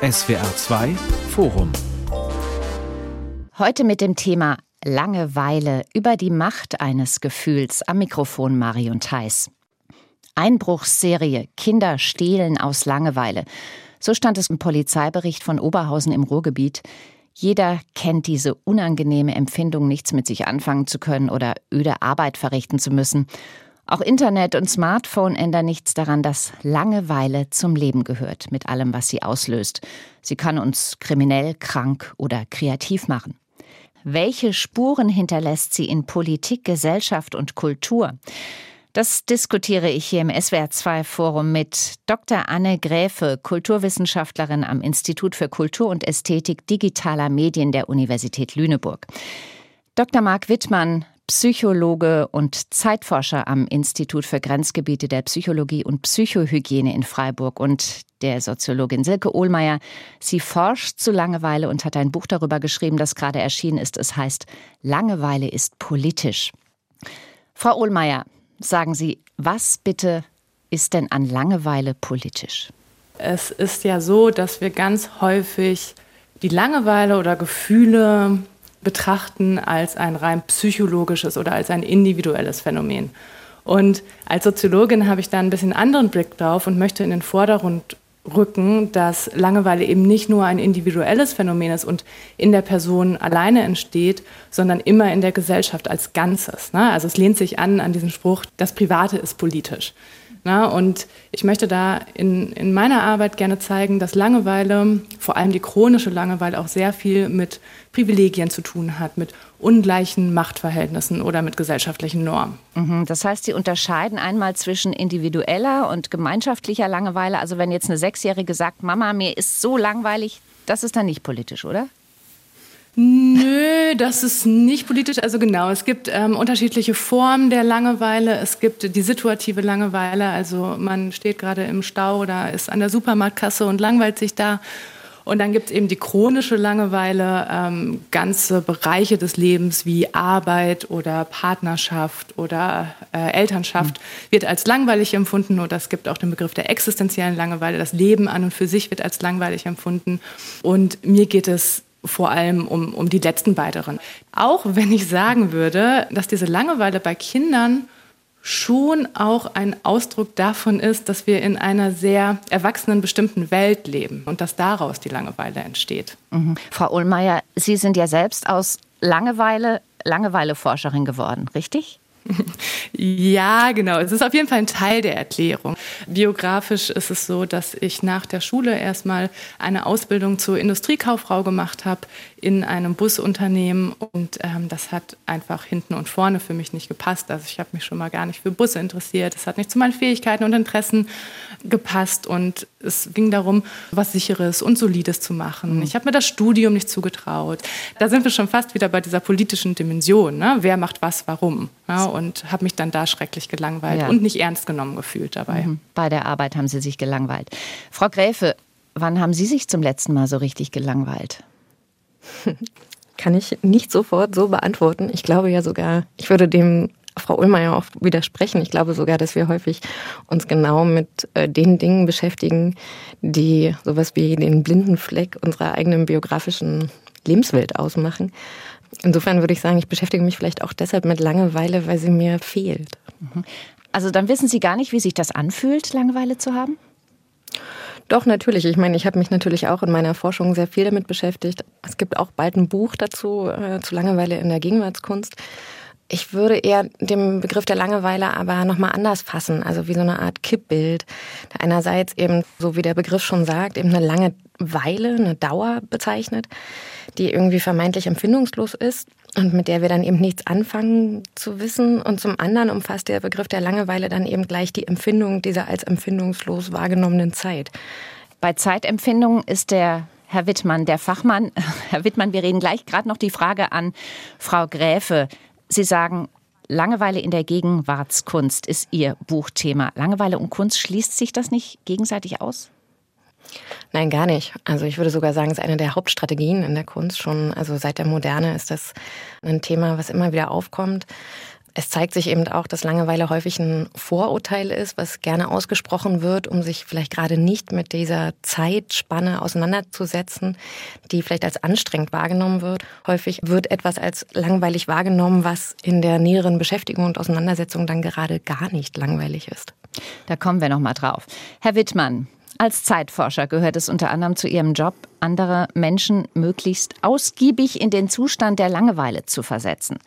SWR 2 Forum. Heute mit dem Thema Langeweile über die Macht eines Gefühls am Mikrofon Marion Theis. Einbruchsserie Kinder stehlen aus Langeweile. So stand es im Polizeibericht von Oberhausen im Ruhrgebiet. Jeder kennt diese unangenehme Empfindung, nichts mit sich anfangen zu können oder öde Arbeit verrichten zu müssen. Auch Internet und Smartphone ändern nichts daran, dass Langeweile zum Leben gehört, mit allem, was sie auslöst. Sie kann uns kriminell, krank oder kreativ machen. Welche Spuren hinterlässt sie in Politik, Gesellschaft und Kultur? Das diskutiere ich hier im SWR2 Forum mit Dr. Anne Gräfe, Kulturwissenschaftlerin am Institut für Kultur und Ästhetik digitaler Medien der Universität Lüneburg. Dr. Marc Wittmann, Psychologe und Zeitforscher am Institut für Grenzgebiete der Psychologie und Psychohygiene in Freiburg und der Soziologin Silke Ohlmeier. Sie forscht zu Langeweile und hat ein Buch darüber geschrieben, das gerade erschienen ist. Es heißt Langeweile ist politisch. Frau Ohlmeier, Sagen Sie, was bitte ist denn an Langeweile politisch? Es ist ja so, dass wir ganz häufig die Langeweile oder Gefühle betrachten als ein rein psychologisches oder als ein individuelles Phänomen. Und als Soziologin habe ich da ein bisschen anderen Blick drauf und möchte in den Vordergrund rücken, dass Langeweile eben nicht nur ein individuelles Phänomen ist und in der Person alleine entsteht, sondern immer in der Gesellschaft als Ganzes. Ne? Also es lehnt sich an an diesen Spruch, das Private ist politisch. Ne? Und ich möchte da in, in meiner Arbeit gerne zeigen, dass Langeweile, vor allem die chronische Langeweile, auch sehr viel mit Privilegien zu tun hat, mit ungleichen Machtverhältnissen oder mit gesellschaftlichen Normen. Mhm. Das heißt, Sie unterscheiden einmal zwischen individueller und gemeinschaftlicher Langeweile. Also wenn jetzt eine Sechsjährige sagt, Mama, mir ist so langweilig, das ist dann nicht politisch, oder? Nö, das ist nicht politisch. Also genau, es gibt ähm, unterschiedliche Formen der Langeweile. Es gibt die situative Langeweile, also man steht gerade im Stau oder ist an der Supermarktkasse und langweilt sich da. Und dann gibt es eben die chronische Langeweile, ähm, ganze Bereiche des Lebens wie Arbeit oder Partnerschaft oder äh, Elternschaft mhm. wird als langweilig empfunden. Oder es gibt auch den Begriff der existenziellen Langeweile. Das Leben an und für sich wird als langweilig empfunden. Und mir geht es vor allem um, um die letzten beiden. Auch wenn ich sagen würde, dass diese Langeweile bei Kindern schon auch ein Ausdruck davon ist, dass wir in einer sehr erwachsenen bestimmten Welt leben und dass daraus die Langeweile entsteht. Mhm. Frau Ohlmeier, Sie sind ja selbst aus Langeweile Langeweileforscherin geworden, richtig? Ja, genau. Es ist auf jeden Fall ein Teil der Erklärung. Biografisch ist es so, dass ich nach der Schule erstmal eine Ausbildung zur Industriekauffrau gemacht habe in einem Busunternehmen und ähm, das hat einfach hinten und vorne für mich nicht gepasst. Also ich habe mich schon mal gar nicht für Busse interessiert. Es hat nicht zu meinen Fähigkeiten und Interessen gepasst und es ging darum, was Sicheres und Solides zu machen. Mhm. Ich habe mir das Studium nicht zugetraut. Da sind wir schon fast wieder bei dieser politischen Dimension. Ne? Wer macht was, warum? Ja, und habe mich dann da schrecklich gelangweilt ja. und nicht ernst genommen gefühlt dabei. Mhm. Bei der Arbeit haben Sie sich gelangweilt. Frau Gräfe, wann haben Sie sich zum letzten Mal so richtig gelangweilt? Kann ich nicht sofort so beantworten. Ich glaube ja sogar, ich würde dem Frau Ullmeier auch widersprechen. Ich glaube sogar, dass wir häufig uns genau mit äh, den Dingen beschäftigen, die sowas wie den blinden Fleck unserer eigenen biografischen Lebenswelt ausmachen. Insofern würde ich sagen, ich beschäftige mich vielleicht auch deshalb mit Langeweile, weil sie mir fehlt. Mhm. Also dann wissen Sie gar nicht, wie sich das anfühlt, Langeweile zu haben? Doch, natürlich. Ich meine, ich habe mich natürlich auch in meiner Forschung sehr viel damit beschäftigt. Es gibt auch bald ein Buch dazu, äh, zu Langeweile in der Gegenwartskunst. Ich würde eher den Begriff der Langeweile aber nochmal anders fassen, also wie so eine Art Kippbild. Einerseits eben, so wie der Begriff schon sagt, eben eine lange Weile, eine Dauer bezeichnet, die irgendwie vermeintlich empfindungslos ist und mit der wir dann eben nichts anfangen zu wissen. Und zum anderen umfasst der Begriff der Langeweile dann eben gleich die Empfindung dieser als empfindungslos wahrgenommenen Zeit. Bei Zeitempfindung ist der Herr Wittmann, der Fachmann. Herr Wittmann, wir reden gleich gerade noch die Frage an Frau Gräfe. Sie sagen, Langeweile in der Gegenwartskunst ist Ihr Buchthema. Langeweile und Kunst, schließt sich das nicht gegenseitig aus? Nein, gar nicht. Also ich würde sogar sagen, es ist eine der Hauptstrategien in der Kunst schon. Also seit der Moderne ist das ein Thema, was immer wieder aufkommt. Es zeigt sich eben auch, dass Langeweile häufig ein Vorurteil ist, was gerne ausgesprochen wird, um sich vielleicht gerade nicht mit dieser Zeitspanne auseinanderzusetzen, die vielleicht als anstrengend wahrgenommen wird. Häufig wird etwas als langweilig wahrgenommen, was in der näheren Beschäftigung und Auseinandersetzung dann gerade gar nicht langweilig ist. Da kommen wir noch mal drauf. Herr Wittmann, als Zeitforscher gehört es unter anderem zu Ihrem Job, andere Menschen möglichst ausgiebig in den Zustand der Langeweile zu versetzen.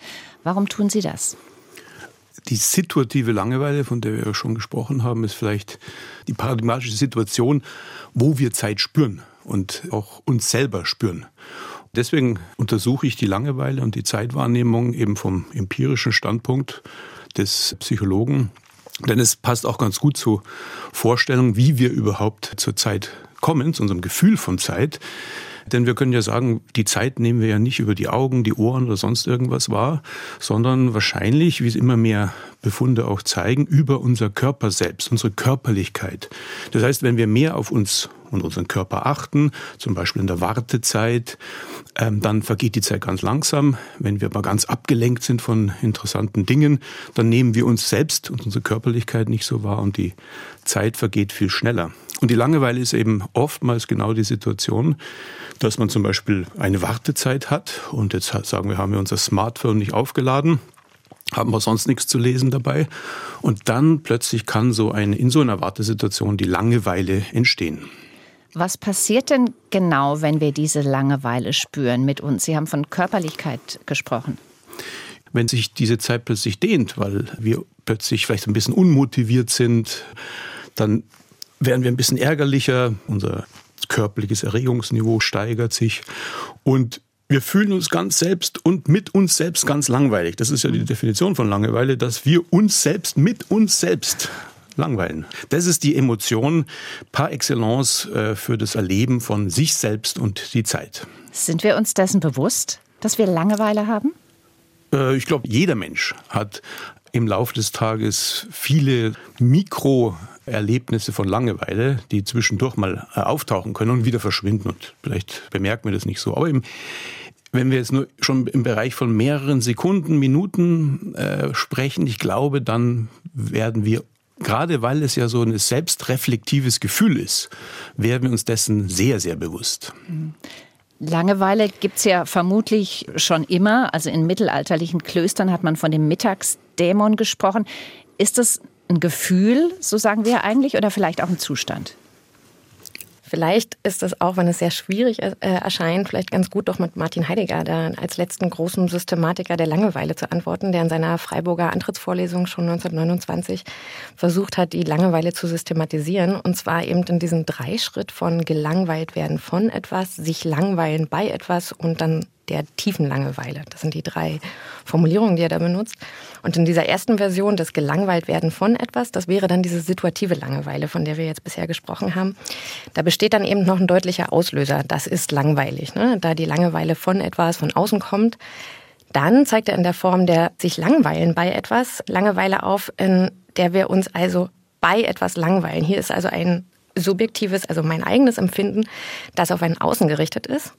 Warum tun Sie das? Die situative Langeweile, von der wir ja schon gesprochen haben, ist vielleicht die paradigmatische Situation, wo wir Zeit spüren und auch uns selber spüren. Deswegen untersuche ich die Langeweile und die Zeitwahrnehmung eben vom empirischen Standpunkt des Psychologen. Denn es passt auch ganz gut zur Vorstellung, wie wir überhaupt zur Zeit kommen, zu unserem Gefühl von Zeit. Denn wir können ja sagen, die Zeit nehmen wir ja nicht über die Augen, die Ohren oder sonst irgendwas wahr, sondern wahrscheinlich, wie es immer mehr Befunde auch zeigen, über unser Körper selbst, unsere Körperlichkeit. Das heißt, wenn wir mehr auf uns und unseren Körper achten, zum Beispiel in der Wartezeit, ähm, dann vergeht die Zeit ganz langsam. Wenn wir aber ganz abgelenkt sind von interessanten Dingen, dann nehmen wir uns selbst und unsere Körperlichkeit nicht so wahr und die Zeit vergeht viel schneller. Und die Langeweile ist eben oftmals genau die Situation, dass man zum Beispiel eine Wartezeit hat und jetzt sagen wir, haben wir unser Smartphone nicht aufgeladen, haben wir sonst nichts zu lesen dabei und dann plötzlich kann so eine, in so einer Wartesituation die Langeweile entstehen. Was passiert denn genau, wenn wir diese Langeweile spüren mit uns? Sie haben von Körperlichkeit gesprochen. Wenn sich diese Zeit plötzlich dehnt, weil wir plötzlich vielleicht ein bisschen unmotiviert sind, dann werden wir ein bisschen ärgerlicher, unser körperliches Erregungsniveau steigert sich und wir fühlen uns ganz selbst und mit uns selbst ganz langweilig. Das ist ja die Definition von Langeweile, dass wir uns selbst mit uns selbst langweilen. Das ist die Emotion par excellence äh, für das Erleben von sich selbst und die Zeit. Sind wir uns dessen bewusst, dass wir Langeweile haben? Äh, ich glaube, jeder Mensch hat im Laufe des Tages viele Mikroerlebnisse von Langeweile, die zwischendurch mal äh, auftauchen können und wieder verschwinden. Und vielleicht bemerken wir das nicht so. Aber im, wenn wir jetzt nur schon im Bereich von mehreren Sekunden, Minuten äh, sprechen, ich glaube, dann werden wir gerade weil es ja so ein selbstreflektives Gefühl ist, werden wir uns dessen sehr, sehr bewusst. Langeweile gibt es ja vermutlich schon immer. Also in mittelalterlichen Klöstern hat man von dem Mittagsdämon gesprochen. Ist das ein Gefühl, so sagen wir eigentlich, oder vielleicht auch ein Zustand? Vielleicht ist es auch, wenn es sehr schwierig äh, erscheint, vielleicht ganz gut, doch mit Martin Heidegger da als letzten großen Systematiker der Langeweile zu antworten, der in seiner Freiburger Antrittsvorlesung schon 1929 versucht hat, die Langeweile zu systematisieren. Und zwar eben in diesem Dreischritt von gelangweilt werden von etwas, sich langweilen bei etwas und dann der tiefen Langeweile. Das sind die drei Formulierungen, die er da benutzt. Und in dieser ersten Version, das Gelangweiltwerden von etwas, das wäre dann diese situative Langeweile, von der wir jetzt bisher gesprochen haben. Da besteht dann eben noch ein deutlicher Auslöser. Das ist langweilig. Ne? Da die Langeweile von etwas von außen kommt, dann zeigt er in der Form der sich langweilen bei etwas Langeweile auf, in der wir uns also bei etwas langweilen. Hier ist also ein subjektives, also mein eigenes Empfinden, das auf ein Außen gerichtet ist.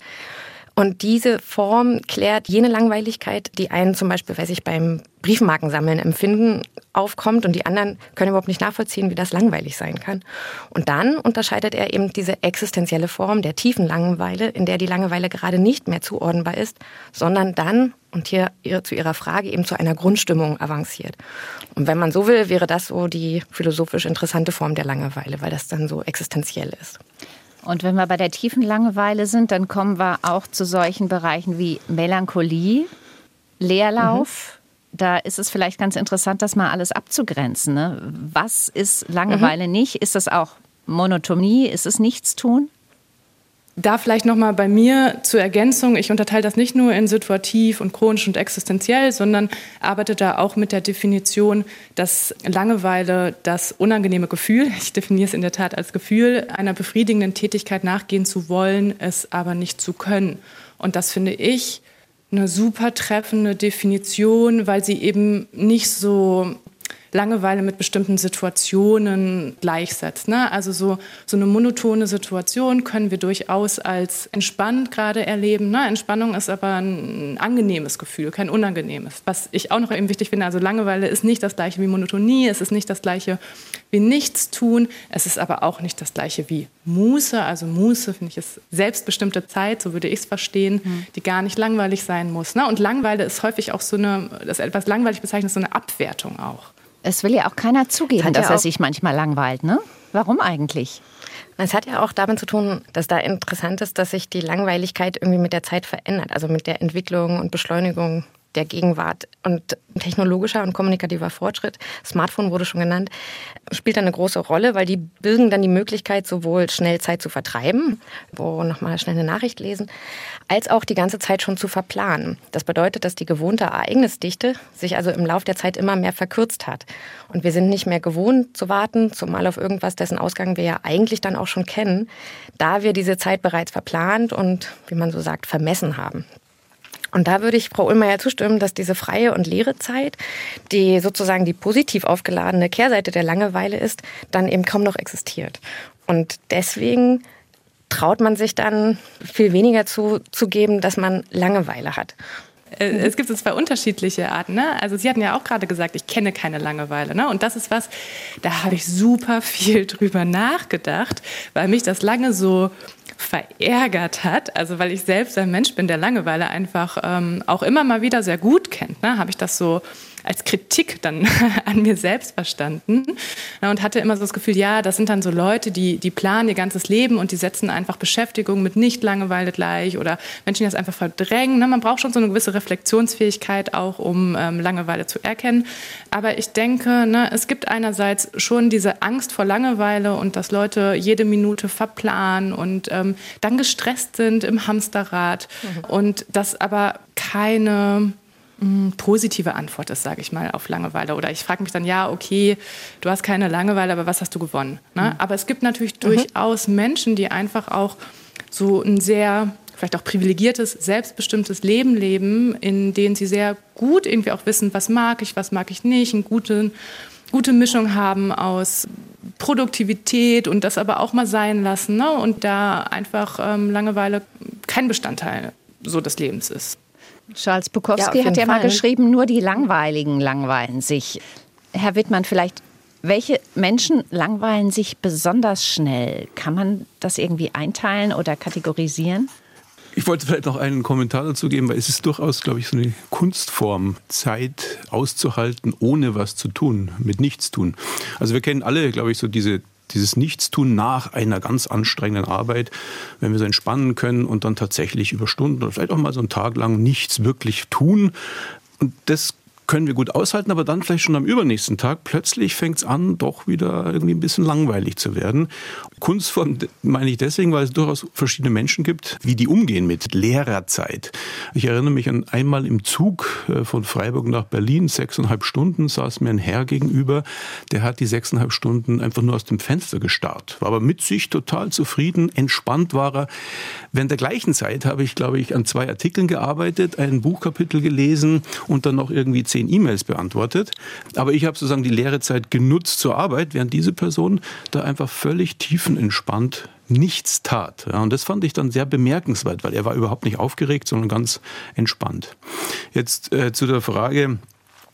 Und diese Form klärt jene Langweiligkeit, die einen zum Beispiel, weiß ich, beim Briefmarkensammeln empfinden, aufkommt und die anderen können überhaupt nicht nachvollziehen, wie das langweilig sein kann. Und dann unterscheidet er eben diese existenzielle Form der tiefen Langeweile, in der die Langeweile gerade nicht mehr zuordnenbar ist, sondern dann, und hier zu Ihrer Frage, eben zu einer Grundstimmung avanciert. Und wenn man so will, wäre das so die philosophisch interessante Form der Langeweile, weil das dann so existenziell ist. Und wenn wir bei der tiefen Langeweile sind, dann kommen wir auch zu solchen Bereichen wie Melancholie, Leerlauf. Mhm. Da ist es vielleicht ganz interessant, das mal alles abzugrenzen. Ne? Was ist Langeweile mhm. nicht? Ist das auch Monotonie? Ist es Nichtstun? Da vielleicht nochmal bei mir zur Ergänzung. Ich unterteile das nicht nur in situativ und chronisch und existenziell, sondern arbeite da auch mit der Definition, dass Langeweile das unangenehme Gefühl, ich definiere es in der Tat als Gefühl, einer befriedigenden Tätigkeit nachgehen zu wollen, es aber nicht zu können. Und das finde ich eine super treffende Definition, weil sie eben nicht so Langeweile mit bestimmten Situationen gleichsetzt. Ne? Also so, so eine monotone Situation können wir durchaus als entspannt gerade erleben. Ne? Entspannung ist aber ein angenehmes Gefühl, kein unangenehmes. Was ich auch noch eben wichtig finde, also Langeweile ist nicht das gleiche wie Monotonie, es ist nicht das gleiche wie Nichtstun, es ist aber auch nicht das gleiche wie Muße. Also Muße finde ich ist selbstbestimmte Zeit, so würde ich es verstehen, mhm. die gar nicht langweilig sein muss. Ne? Und Langeweile ist häufig auch so eine, das etwas langweilig bezeichnet, so eine Abwertung auch. Es will ja auch keiner zugeben, dass ja er sich manchmal langweilt, ne? Warum eigentlich? Es hat ja auch damit zu tun, dass da interessant ist, dass sich die Langweiligkeit irgendwie mit der Zeit verändert, also mit der Entwicklung und Beschleunigung der Gegenwart. Und technologischer und kommunikativer Fortschritt, Smartphone wurde schon genannt, spielt eine große Rolle, weil die bilden dann die Möglichkeit, sowohl schnell Zeit zu vertreiben, wo nochmal schnell eine Nachricht lesen, als auch die ganze Zeit schon zu verplanen. Das bedeutet, dass die gewohnte Ereignisdichte sich also im Laufe der Zeit immer mehr verkürzt hat. Und wir sind nicht mehr gewohnt zu warten, zumal auf irgendwas, dessen Ausgang wir ja eigentlich dann auch schon kennen, da wir diese Zeit bereits verplant und, wie man so sagt, vermessen haben. Und da würde ich Frau Ullmeier zustimmen, dass diese freie und leere Zeit, die sozusagen die positiv aufgeladene Kehrseite der Langeweile ist, dann eben kaum noch existiert. Und deswegen traut man sich dann viel weniger zu, geben, dass man Langeweile hat. Äh, es gibt so zwei unterschiedliche Arten. Ne? Also Sie hatten ja auch gerade gesagt, ich kenne keine Langeweile. Ne? Und das ist was, da habe ich super viel drüber nachgedacht, weil mich das lange so verärgert hat, also weil ich selbst ein Mensch bin, der Langeweile einfach ähm, auch immer mal wieder sehr gut kennt, ne, habe ich das so als Kritik dann an mir selbst verstanden und hatte immer so das Gefühl, ja, das sind dann so Leute, die, die planen ihr ganzes Leben und die setzen einfach Beschäftigung mit Nicht-Langeweile gleich oder Menschen, die das einfach verdrängen. Ne? Man braucht schon so eine gewisse Reflexionsfähigkeit auch, um ähm, Langeweile zu erkennen. Aber ich denke, ne, es gibt einerseits schon diese Angst vor Langeweile und dass Leute jede Minute verplanen und ähm, dann gestresst sind im Hamsterrad mhm. und das aber keine positive Antwort ist, sage ich mal, auf Langeweile. Oder ich frage mich dann, ja, okay, du hast keine Langeweile, aber was hast du gewonnen? Ne? Mhm. Aber es gibt natürlich mhm. durchaus Menschen, die einfach auch so ein sehr vielleicht auch privilegiertes, selbstbestimmtes Leben leben, in denen sie sehr gut irgendwie auch wissen, was mag ich, was mag ich nicht, eine gute, gute Mischung haben aus Produktivität und das aber auch mal sein lassen ne? und da einfach ähm, Langeweile kein Bestandteil so des Lebens ist. Charles Bukowski ja, hat ja Fall. mal geschrieben, nur die Langweiligen langweilen sich. Herr Wittmann, vielleicht, welche Menschen langweilen sich besonders schnell? Kann man das irgendwie einteilen oder kategorisieren? Ich wollte vielleicht noch einen Kommentar dazu geben, weil es ist durchaus, glaube ich, so eine Kunstform, Zeit auszuhalten, ohne was zu tun, mit nichts tun. Also wir kennen alle, glaube ich, so diese dieses Nichtstun nach einer ganz anstrengenden Arbeit, wenn wir so entspannen können und dann tatsächlich über Stunden oder vielleicht auch mal so einen Tag lang nichts wirklich tun. Und das können wir gut aushalten, aber dann vielleicht schon am übernächsten Tag plötzlich fängt es an, doch wieder irgendwie ein bisschen langweilig zu werden. Kunstform meine ich deswegen, weil es durchaus verschiedene Menschen gibt, wie die umgehen mit leerer Zeit. Ich erinnere mich an einmal im Zug äh, von Freiburg nach Berlin, sechseinhalb Stunden, saß mir ein Herr gegenüber, der hat die sechseinhalb Stunden einfach nur aus dem Fenster gestarrt, war aber mit sich total zufrieden, entspannt war er. Während der gleichen Zeit habe ich, glaube ich, an zwei Artikeln gearbeitet, ein Buchkapitel gelesen und dann noch irgendwie zehn E-Mails beantwortet. Aber ich habe sozusagen die leere Zeit genutzt zur Arbeit, während diese Person da einfach völlig tiefenentspannt nichts tat. Ja, und das fand ich dann sehr bemerkenswert, weil er war überhaupt nicht aufgeregt, sondern ganz entspannt. Jetzt äh, zu der Frage,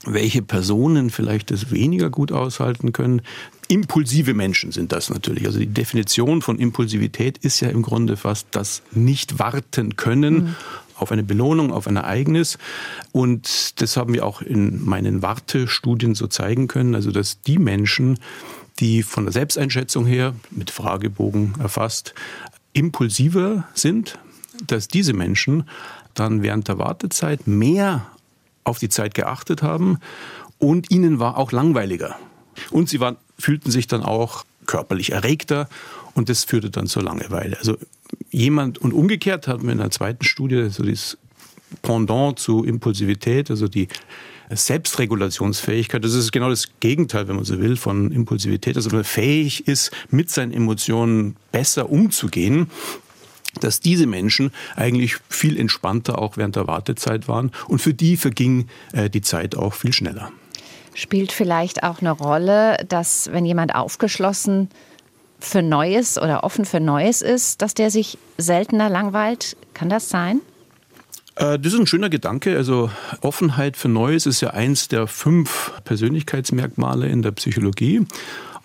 welche Personen vielleicht das weniger gut aushalten können. Impulsive Menschen sind das natürlich. Also die Definition von Impulsivität ist ja im Grunde fast das nicht warten können. Mhm auf eine Belohnung, auf ein Ereignis. Und das haben wir auch in meinen Wartestudien so zeigen können, also dass die Menschen, die von der Selbsteinschätzung her mit Fragebogen erfasst, impulsiver sind, dass diese Menschen dann während der Wartezeit mehr auf die Zeit geachtet haben und ihnen war auch langweiliger. Und sie waren, fühlten sich dann auch körperlich erregter und das führte dann zur Langeweile. Also jemand, und umgekehrt hatten wir in der zweiten Studie so das Pendant zu Impulsivität, also die Selbstregulationsfähigkeit. Das ist genau das Gegenteil, wenn man so will, von Impulsivität. Also wenn man fähig ist, mit seinen Emotionen besser umzugehen, dass diese Menschen eigentlich viel entspannter auch während der Wartezeit waren und für die verging äh, die Zeit auch viel schneller. Spielt vielleicht auch eine Rolle, dass wenn jemand aufgeschlossen für Neues oder offen für Neues ist, dass der sich seltener langweilt? Kann das sein? Äh, das ist ein schöner Gedanke. Also Offenheit für Neues ist ja eins der fünf Persönlichkeitsmerkmale in der Psychologie.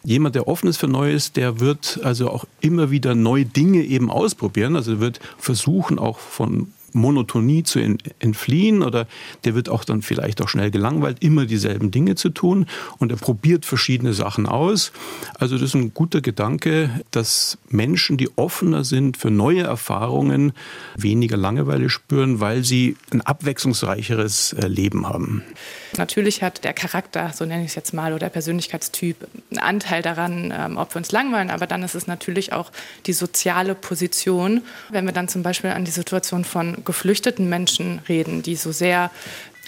Jemand, der offen ist für Neues, der wird also auch immer wieder neue Dinge eben ausprobieren. Also wird versuchen, auch von Monotonie zu entfliehen oder der wird auch dann vielleicht auch schnell gelangweilt, immer dieselben Dinge zu tun und er probiert verschiedene Sachen aus. Also das ist ein guter Gedanke, dass Menschen, die offener sind für neue Erfahrungen, weniger Langeweile spüren, weil sie ein abwechslungsreicheres äh, Leben haben. Natürlich hat der Charakter, so nenne ich es jetzt mal, oder der Persönlichkeitstyp einen Anteil daran, ähm, ob wir uns langweilen, aber dann ist es natürlich auch die soziale Position. Wenn wir dann zum Beispiel an die Situation von geflüchteten Menschen reden, die so sehr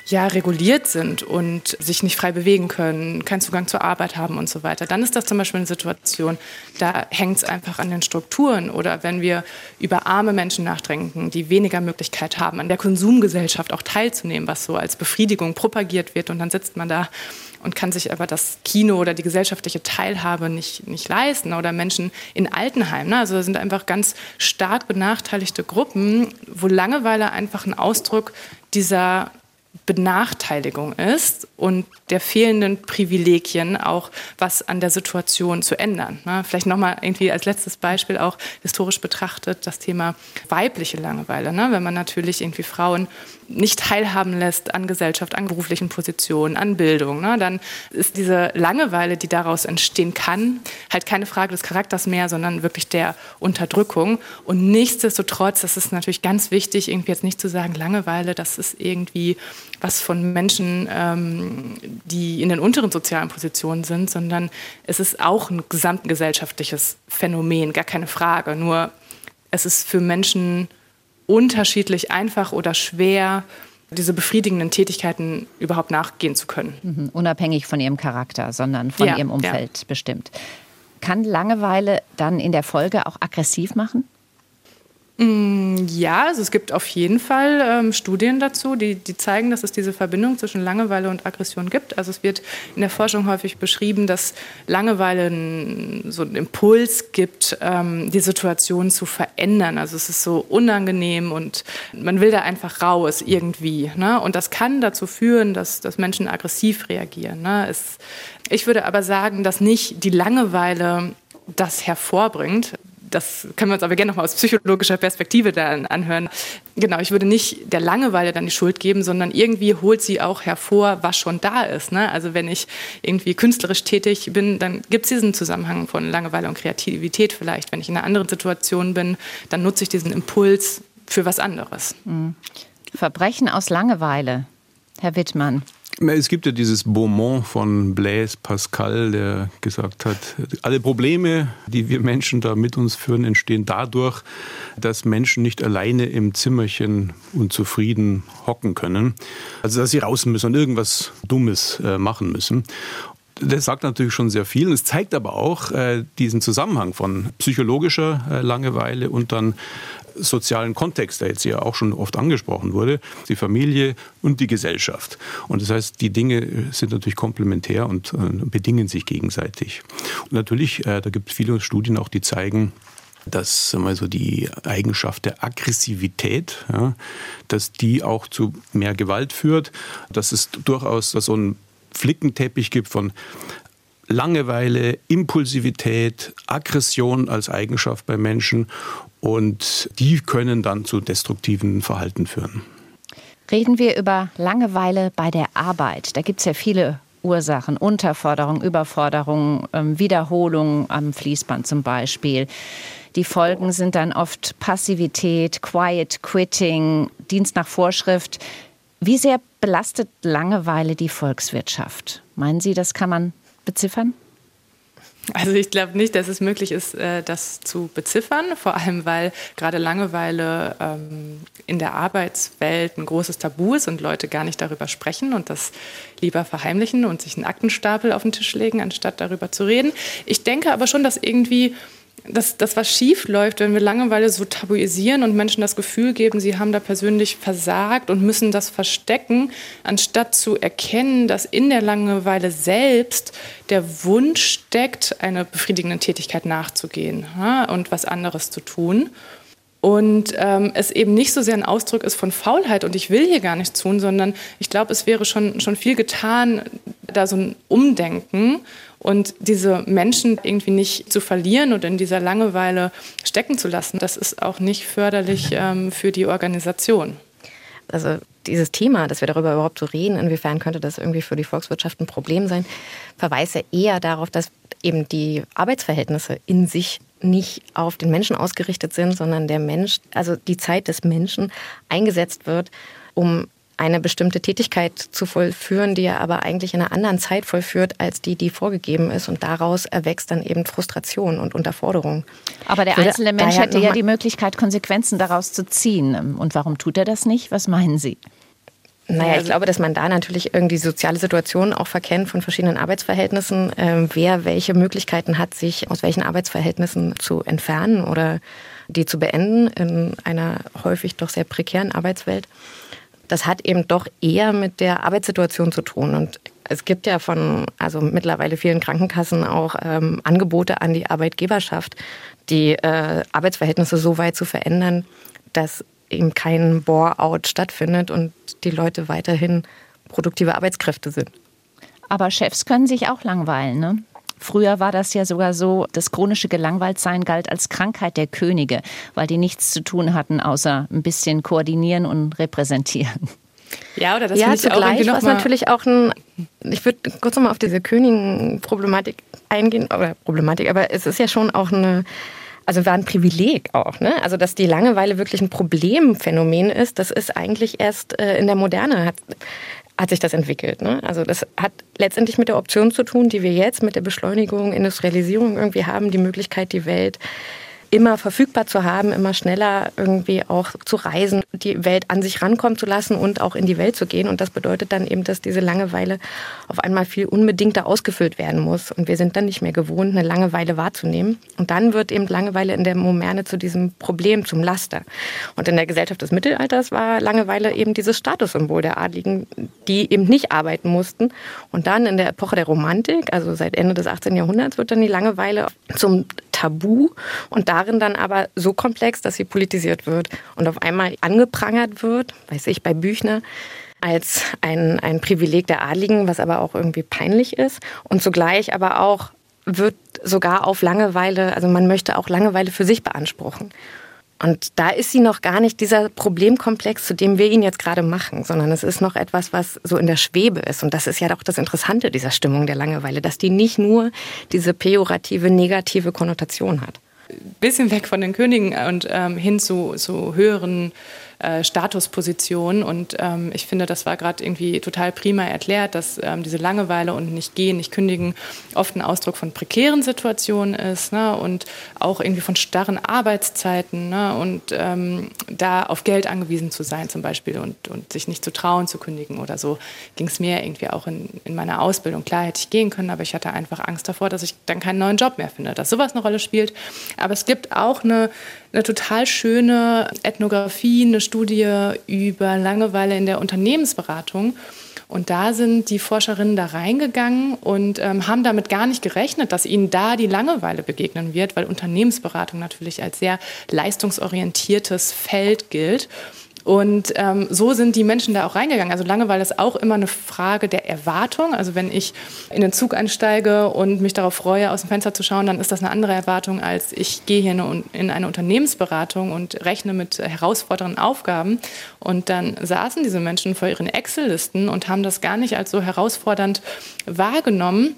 ja, reguliert sind und sich nicht frei bewegen können, keinen Zugang zur Arbeit haben und so weiter, dann ist das zum Beispiel eine Situation, da hängt es einfach an den Strukturen. Oder wenn wir über arme Menschen nachdenken, die weniger Möglichkeit haben, an der Konsumgesellschaft auch teilzunehmen, was so als Befriedigung propagiert wird und dann sitzt man da und kann sich aber das Kino oder die gesellschaftliche Teilhabe nicht, nicht leisten. Oder Menschen in Altenheimen. Ne? Also da sind einfach ganz stark benachteiligte Gruppen, wo Langeweile einfach ein Ausdruck dieser Benachteiligung ist und der fehlenden Privilegien auch was an der Situation zu ändern. Ne? Vielleicht nochmal irgendwie als letztes Beispiel auch historisch betrachtet das Thema weibliche Langeweile. Ne? Wenn man natürlich irgendwie Frauen nicht teilhaben lässt an Gesellschaft, an beruflichen Positionen, an Bildung, ne? dann ist diese Langeweile, die daraus entstehen kann, halt keine Frage des Charakters mehr, sondern wirklich der Unterdrückung. Und nichtsdestotrotz, das ist natürlich ganz wichtig, irgendwie jetzt nicht zu sagen, Langeweile, das ist irgendwie was von Menschen, ähm, die in den unteren sozialen Positionen sind, sondern es ist auch ein gesamtgesellschaftliches Phänomen, gar keine Frage. Nur es ist für Menschen unterschiedlich einfach oder schwer, diese befriedigenden Tätigkeiten überhaupt nachgehen zu können. Mhm, unabhängig von ihrem Charakter, sondern von ja, ihrem Umfeld ja. bestimmt. Kann Langeweile dann in der Folge auch aggressiv machen? Mm, ja, also es gibt auf jeden Fall ähm, Studien dazu, die, die zeigen, dass es diese Verbindung zwischen Langeweile und Aggression gibt. Also es wird in der Forschung häufig beschrieben, dass Langeweile ein, so einen Impuls gibt, ähm, die Situation zu verändern. Also es ist so unangenehm und man will da einfach raus irgendwie. Ne? Und das kann dazu führen, dass, dass Menschen aggressiv reagieren. Ne? Es, ich würde aber sagen, dass nicht die Langeweile das hervorbringt das können wir uns aber gerne noch mal aus psychologischer Perspektive dann anhören. Genau, ich würde nicht der Langeweile dann die Schuld geben, sondern irgendwie holt sie auch hervor, was schon da ist. Ne? Also wenn ich irgendwie künstlerisch tätig bin, dann gibt es diesen Zusammenhang von Langeweile und Kreativität vielleicht. Wenn ich in einer anderen Situation bin, dann nutze ich diesen Impuls für was anderes. Mhm. Verbrechen aus Langeweile, Herr Wittmann. Es gibt ja dieses Beaumont von Blaise Pascal, der gesagt hat, alle Probleme, die wir Menschen da mit uns führen, entstehen dadurch, dass Menschen nicht alleine im Zimmerchen unzufrieden hocken können. Also dass sie raus müssen und irgendwas Dummes äh, machen müssen. Das sagt natürlich schon sehr viel. Es zeigt aber auch äh, diesen Zusammenhang von psychologischer äh, Langeweile und dann sozialen Kontext, der jetzt ja auch schon oft angesprochen wurde, die Familie und die Gesellschaft. Und das heißt, die Dinge sind natürlich komplementär und äh, bedingen sich gegenseitig. Und natürlich, äh, da gibt es viele Studien auch, die zeigen, dass also die Eigenschaft der Aggressivität, ja, dass die auch zu mehr Gewalt führt, dass es durchaus so einen Flickenteppich gibt von Langeweile, Impulsivität, Aggression als Eigenschaft bei Menschen und die können dann zu destruktiven Verhalten führen. Reden wir über Langeweile bei der Arbeit. Da gibt es ja viele Ursachen, Unterforderung, Überforderung, ähm, Wiederholung am Fließband zum Beispiel. Die Folgen sind dann oft Passivität, Quiet Quitting, Dienst nach Vorschrift. Wie sehr belastet Langeweile die Volkswirtschaft? Meinen Sie, das kann man beziffern? Also ich glaube nicht, dass es möglich ist, äh, das zu beziffern, vor allem weil gerade Langeweile ähm, in der Arbeitswelt ein großes Tabu ist und Leute gar nicht darüber sprechen und das lieber verheimlichen und sich einen Aktenstapel auf den Tisch legen, anstatt darüber zu reden. Ich denke aber schon, dass irgendwie das, das, was schief läuft, wenn wir Langeweile so tabuisieren und Menschen das Gefühl geben, sie haben da persönlich versagt und müssen das verstecken, anstatt zu erkennen, dass in der Langeweile selbst der Wunsch steckt, einer befriedigenden Tätigkeit nachzugehen ja, und was anderes zu tun. Und ähm, es eben nicht so sehr ein Ausdruck ist von Faulheit und ich will hier gar nichts tun, sondern ich glaube, es wäre schon, schon viel getan, da so ein Umdenken und diese Menschen irgendwie nicht zu verlieren und in dieser Langeweile stecken zu lassen, das ist auch nicht förderlich ähm, für die Organisation. Also dieses Thema, dass wir darüber überhaupt so reden, inwiefern könnte das irgendwie für die Volkswirtschaft ein Problem sein, verweist ja eher darauf, dass eben die Arbeitsverhältnisse in sich nicht auf den Menschen ausgerichtet sind, sondern der Mensch, also die Zeit des Menschen eingesetzt wird, um eine bestimmte Tätigkeit zu vollführen, die er aber eigentlich in einer anderen Zeit vollführt, als die, die vorgegeben ist. Und daraus erwächst dann eben Frustration und Unterforderung. Aber der einzelne Mensch hätte ja die Möglichkeit, Konsequenzen daraus zu ziehen. Und warum tut er das nicht? Was meinen Sie? Naja, ich also glaube, dass man da natürlich irgendwie soziale Situationen auch verkennt von verschiedenen Arbeitsverhältnissen, äh, wer welche Möglichkeiten hat, sich aus welchen Arbeitsverhältnissen zu entfernen oder die zu beenden in einer häufig doch sehr prekären Arbeitswelt das hat eben doch eher mit der Arbeitssituation zu tun. Und es gibt ja von also mittlerweile vielen Krankenkassen auch ähm, Angebote an die Arbeitgeberschaft, die äh, Arbeitsverhältnisse so weit zu verändern, dass eben kein Bore-out stattfindet und die Leute weiterhin produktive Arbeitskräfte sind. Aber Chefs können sich auch langweilen, ne? Früher war das ja sogar so, das chronische Gelangweiltsein galt als Krankheit der Könige, weil die nichts zu tun hatten, außer ein bisschen koordinieren und repräsentieren. Ja, oder das ja, zugleich war es natürlich auch ein, ich würde kurz nochmal auf diese Königen-Problematik eingehen, oder Problematik, aber es ist ja schon auch eine, also war ein Privileg auch, ne? Also dass die Langeweile wirklich ein Problemphänomen ist, das ist eigentlich erst äh, in der Moderne hat hat sich das entwickelt. Ne? Also das hat letztendlich mit der Option zu tun, die wir jetzt mit der Beschleunigung, Industrialisierung irgendwie haben, die Möglichkeit, die Welt immer verfügbar zu haben, immer schneller irgendwie auch zu reisen, die Welt an sich rankommen zu lassen und auch in die Welt zu gehen. Und das bedeutet dann eben, dass diese Langeweile auf einmal viel unbedingter ausgefüllt werden muss. Und wir sind dann nicht mehr gewohnt, eine Langeweile wahrzunehmen. Und dann wird eben Langeweile in der Moderne zu diesem Problem, zum Laster. Und in der Gesellschaft des Mittelalters war Langeweile eben dieses Statussymbol der Adligen, die eben nicht arbeiten mussten. Und dann in der Epoche der Romantik, also seit Ende des 18. Jahrhunderts, wird dann die Langeweile zum Tabu und darin dann aber so komplex, dass sie politisiert wird und auf einmal angeprangert wird, weiß ich, bei Büchner als ein, ein Privileg der Adligen, was aber auch irgendwie peinlich ist und zugleich aber auch wird sogar auf Langeweile, also man möchte auch Langeweile für sich beanspruchen. Und da ist sie noch gar nicht dieser Problemkomplex, zu dem wir ihn jetzt gerade machen, sondern es ist noch etwas, was so in der Schwebe ist. Und das ist ja auch das Interessante dieser Stimmung der Langeweile, dass die nicht nur diese pejorative, negative Konnotation hat. Bisschen weg von den Königen und ähm, hin zu, zu höheren äh, Statusposition. Und ähm, ich finde, das war gerade irgendwie total prima erklärt, dass ähm, diese Langeweile und nicht gehen, nicht kündigen oft ein Ausdruck von prekären Situationen ist ne? und auch irgendwie von starren Arbeitszeiten ne? und ähm, da auf Geld angewiesen zu sein zum Beispiel und, und sich nicht zu trauen zu kündigen oder so ging es mir irgendwie auch in, in meiner Ausbildung. Klar hätte ich gehen können, aber ich hatte einfach Angst davor, dass ich dann keinen neuen Job mehr finde, dass sowas eine Rolle spielt. Aber es gibt auch eine, eine total schöne Ethnographie, eine Studie über Langeweile in der Unternehmensberatung. Und da sind die Forscherinnen da reingegangen und ähm, haben damit gar nicht gerechnet, dass ihnen da die Langeweile begegnen wird, weil Unternehmensberatung natürlich als sehr leistungsorientiertes Feld gilt. Und ähm, so sind die Menschen da auch reingegangen. Also Langeweile ist auch immer eine Frage der Erwartung. Also wenn ich in den Zug einsteige und mich darauf freue, aus dem Fenster zu schauen, dann ist das eine andere Erwartung, als ich gehe hier in eine Unternehmensberatung und rechne mit herausfordernden Aufgaben. Und dann saßen diese Menschen vor ihren Excel-Listen und haben das gar nicht als so herausfordernd wahrgenommen.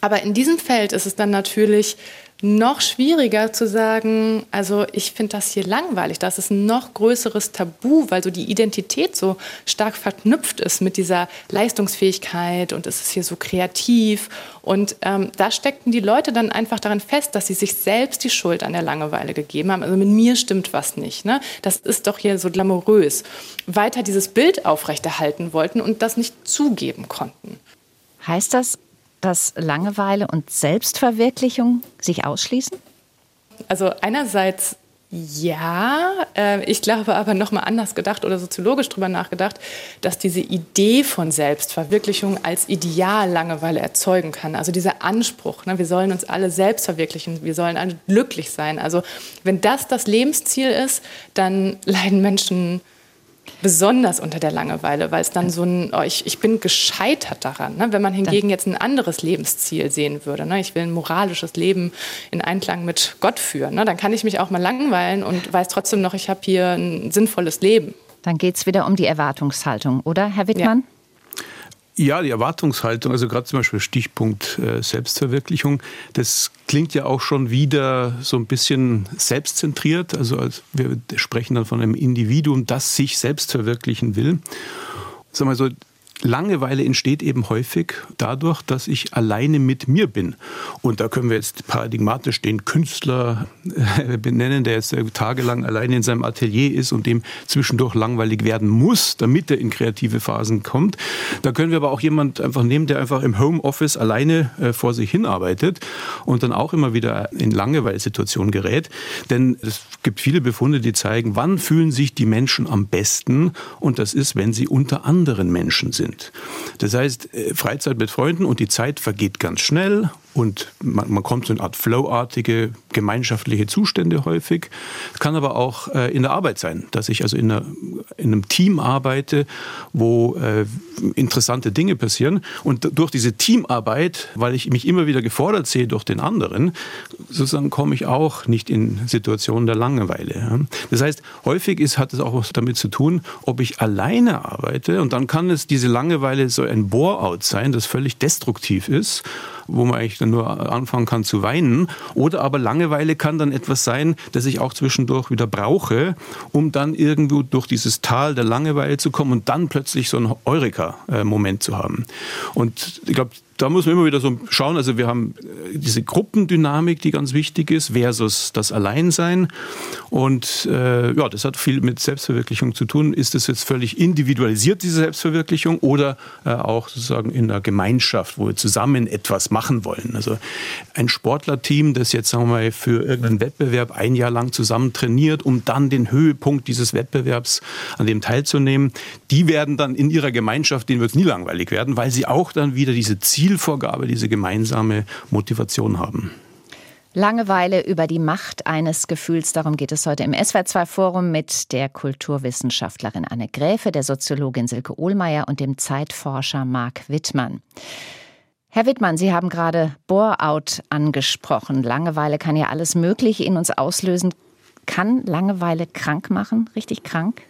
Aber in diesem Feld ist es dann natürlich noch schwieriger zu sagen, also ich finde das hier langweilig, das ist ein noch größeres Tabu, weil so die Identität so stark verknüpft ist mit dieser Leistungsfähigkeit und es ist hier so kreativ. Und ähm, da steckten die Leute dann einfach daran fest, dass sie sich selbst die Schuld an der Langeweile gegeben haben. Also mit mir stimmt was nicht. Ne? Das ist doch hier so glamourös. Weiter dieses Bild aufrechterhalten wollten und das nicht zugeben konnten. Heißt das, dass Langeweile und Selbstverwirklichung sich ausschließen? Also einerseits ja, äh, ich glaube aber nochmal anders gedacht oder soziologisch drüber nachgedacht, dass diese Idee von Selbstverwirklichung als Ideal Langeweile erzeugen kann. Also dieser Anspruch, ne, wir sollen uns alle selbst verwirklichen, wir sollen alle glücklich sein. Also wenn das das Lebensziel ist, dann leiden Menschen besonders unter der Langeweile, weil es dann so ein, oh, ich, ich bin gescheitert daran. Ne? Wenn man hingegen jetzt ein anderes Lebensziel sehen würde, ne? ich will ein moralisches Leben in Einklang mit Gott führen, ne? dann kann ich mich auch mal langweilen und weiß trotzdem noch, ich habe hier ein sinnvolles Leben. Dann geht es wieder um die Erwartungshaltung, oder, Herr Wittmann? Ja. Ja, die Erwartungshaltung, also gerade zum Beispiel Stichpunkt äh, Selbstverwirklichung, das klingt ja auch schon wieder so ein bisschen selbstzentriert. Also als wir sprechen dann von einem Individuum, das sich selbst verwirklichen will. Sag mal so, Langeweile entsteht eben häufig dadurch, dass ich alleine mit mir bin. Und da können wir jetzt paradigmatisch den Künstler äh, benennen, der jetzt tagelang alleine in seinem Atelier ist und dem zwischendurch langweilig werden muss, damit er in kreative Phasen kommt. Da können wir aber auch jemand einfach nehmen, der einfach im Homeoffice alleine äh, vor sich hinarbeitet und dann auch immer wieder in Langeweilsituationen gerät. Denn es gibt viele Befunde, die zeigen, wann fühlen sich die Menschen am besten. Und das ist, wenn sie unter anderen Menschen sind sind. Das heißt, äh, Freizeit mit Freunden und die Zeit vergeht ganz schnell und man, man kommt zu einer Art flowartige gemeinschaftliche Zustände häufig. Es kann aber auch äh, in der Arbeit sein, dass ich also in, einer, in einem Team arbeite, wo äh, interessante Dinge passieren und durch diese Teamarbeit, weil ich mich immer wieder gefordert sehe durch den anderen, sozusagen komme ich auch nicht in Situationen der Langeweile. Das heißt, häufig ist, hat es auch was damit zu tun, ob ich alleine arbeite und dann kann es diese Langeweile so ein Bore-out sein, das völlig destruktiv ist wo man eigentlich dann nur anfangen kann zu weinen. Oder aber Langeweile kann dann etwas sein, das ich auch zwischendurch wieder brauche, um dann irgendwo durch dieses Tal der Langeweile zu kommen und dann plötzlich so einen Eureka-Moment zu haben. Und ich glaube, da muss man immer wieder so schauen. Also wir haben äh, diese Gruppendynamik, die ganz wichtig ist, versus das Alleinsein. Und äh, ja, das hat viel mit Selbstverwirklichung zu tun. Ist das jetzt völlig individualisiert, diese Selbstverwirklichung, oder äh, auch sozusagen in der Gemeinschaft, wo wir zusammen etwas machen wollen? Also ein Sportlerteam, das jetzt sagen wir mal für irgendeinen Wettbewerb ein Jahr lang zusammen trainiert, um dann den Höhepunkt dieses Wettbewerbs an dem teilzunehmen, die werden dann in ihrer Gemeinschaft, denen wird es nie langweilig werden, weil sie auch dann wieder diese Ziele Zielvorgabe, diese gemeinsame Motivation haben. Langeweile über die Macht eines Gefühls. Darum geht es heute im SWR2-Forum mit der Kulturwissenschaftlerin Anne Gräfe, der Soziologin Silke Ohlmeier und dem Zeitforscher Marc Wittmann. Herr Wittmann, Sie haben gerade Bore-out angesprochen. Langeweile kann ja alles Mögliche in uns auslösen. Kann Langeweile krank machen? Richtig krank?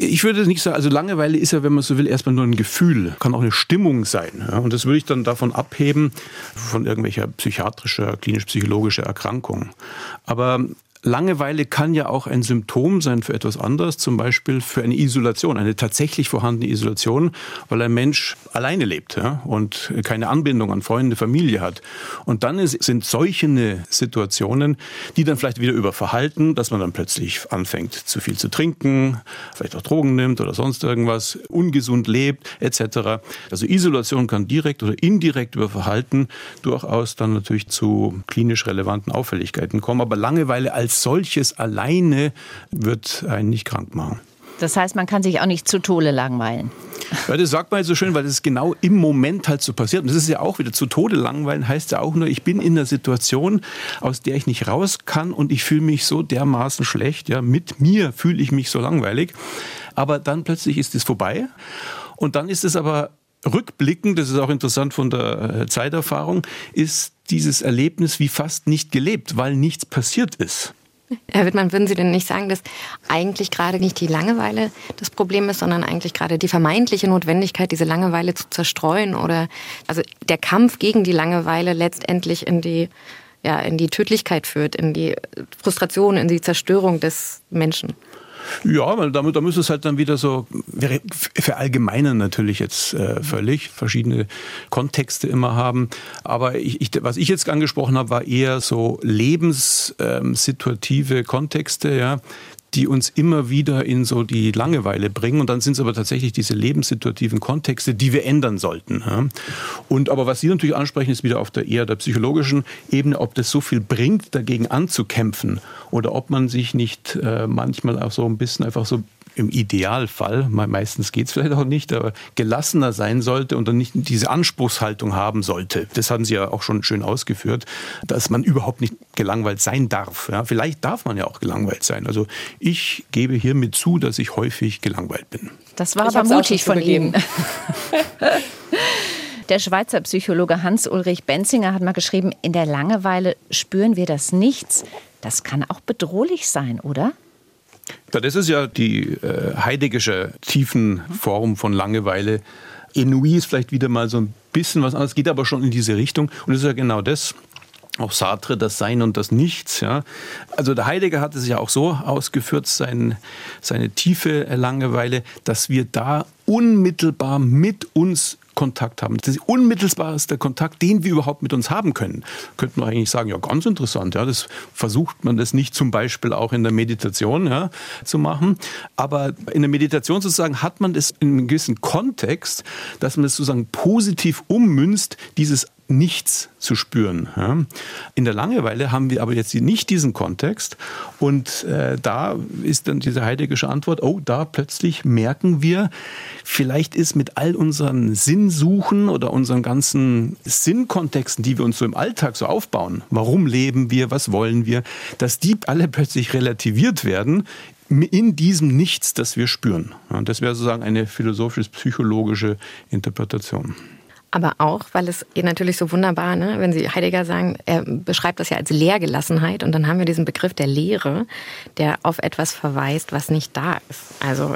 Ich würde nicht sagen, also Langeweile ist ja, wenn man so will, erstmal nur ein Gefühl, kann auch eine Stimmung sein. Ja? Und das würde ich dann davon abheben, von irgendwelcher psychiatrischer, klinisch-psychologischer Erkrankung. Aber Langeweile kann ja auch ein Symptom sein für etwas anderes, zum Beispiel für eine Isolation, eine tatsächlich vorhandene Isolation, weil ein Mensch alleine lebt ja, und keine Anbindung an Freunde, Familie hat. Und dann ist, sind solche Situationen, die dann vielleicht wieder über Verhalten, dass man dann plötzlich anfängt, zu viel zu trinken, vielleicht auch Drogen nimmt oder sonst irgendwas, ungesund lebt, etc. Also Isolation kann direkt oder indirekt über Verhalten durchaus dann natürlich zu klinisch relevanten Auffälligkeiten kommen. Aber Langeweile als als solches alleine wird einen nicht krank machen. Das heißt, man kann sich auch nicht zu Tode langweilen. Ja, das sagt man so schön, weil das genau im Moment halt so passiert. Und das ist ja auch wieder zu Tode langweilen, heißt ja auch nur, ich bin in einer Situation, aus der ich nicht raus kann und ich fühle mich so dermaßen schlecht. Ja, mit mir fühle ich mich so langweilig. Aber dann plötzlich ist es vorbei. Und dann ist es aber rückblickend, das ist auch interessant von der äh, Zeiterfahrung, ist dieses Erlebnis wie fast nicht gelebt, weil nichts passiert ist. Herr Wittmann, würden Sie denn nicht sagen, dass eigentlich gerade nicht die Langeweile das Problem ist, sondern eigentlich gerade die vermeintliche Notwendigkeit, diese Langeweile zu zerstreuen oder also der Kampf gegen die Langeweile letztendlich in die ja, in die Tödlichkeit führt, in die Frustration, in die Zerstörung des Menschen? Ja, weil damit, da müsste es halt dann wieder so verallgemeinern natürlich jetzt äh, völlig, verschiedene Kontexte immer haben. Aber ich, ich, was ich jetzt angesprochen habe, war eher so lebenssituative ähm, Kontexte, ja, die uns immer wieder in so die Langeweile bringen. Und dann sind es aber tatsächlich diese lebenssituativen Kontexte, die wir ändern sollten. Und aber was Sie natürlich ansprechen, ist wieder auf der eher der psychologischen Ebene, ob das so viel bringt, dagegen anzukämpfen oder ob man sich nicht äh, manchmal auch so ein bisschen einfach so im Idealfall, meistens geht es vielleicht auch nicht, aber gelassener sein sollte und dann nicht diese Anspruchshaltung haben sollte. Das haben Sie ja auch schon schön ausgeführt, dass man überhaupt nicht gelangweilt sein darf. Ja, vielleicht darf man ja auch gelangweilt sein. Also ich gebe hiermit zu, dass ich häufig gelangweilt bin. Das war ich aber mutig von Ihnen. Der Schweizer Psychologe Hans-Ulrich Benzinger hat mal geschrieben, in der Langeweile spüren wir das Nichts. Das kann auch bedrohlich sein, oder? Das ist ja die äh, heideggische Tiefenform von Langeweile. Ennui ist vielleicht wieder mal so ein bisschen was anderes, geht aber schon in diese Richtung. Und das ist ja genau das, auch Sartre, das Sein und das Nichts. Ja. Also der Heidegger hat es ja auch so ausgeführt, sein, seine tiefe Langeweile, dass wir da unmittelbar mit uns Kontakt haben. Das ist unmittelbarste Kontakt, den wir überhaupt mit uns haben können. Könnten wir eigentlich sagen, ja, ganz interessant. Ja, das versucht man das nicht zum Beispiel auch in der Meditation ja, zu machen. Aber in der Meditation sozusagen hat man das in einem gewissen Kontext, dass man das sozusagen positiv ummünzt, dieses nichts zu spüren. Ja. In der Langeweile haben wir aber jetzt nicht diesen Kontext und äh, da ist dann diese heideggische Antwort, oh, da plötzlich merken wir, vielleicht ist mit all unseren Sinnsuchen oder unseren ganzen Sinnkontexten, die wir uns so im Alltag so aufbauen, warum leben wir, was wollen wir, dass die alle plötzlich relativiert werden in diesem Nichts, das wir spüren. Und das wäre sozusagen eine philosophisch-psychologische Interpretation. Aber auch, weil es natürlich so wunderbar, ne, wenn Sie Heidegger sagen, er beschreibt das ja als Lehrgelassenheit und dann haben wir diesen Begriff der Lehre, der auf etwas verweist, was nicht da ist. Also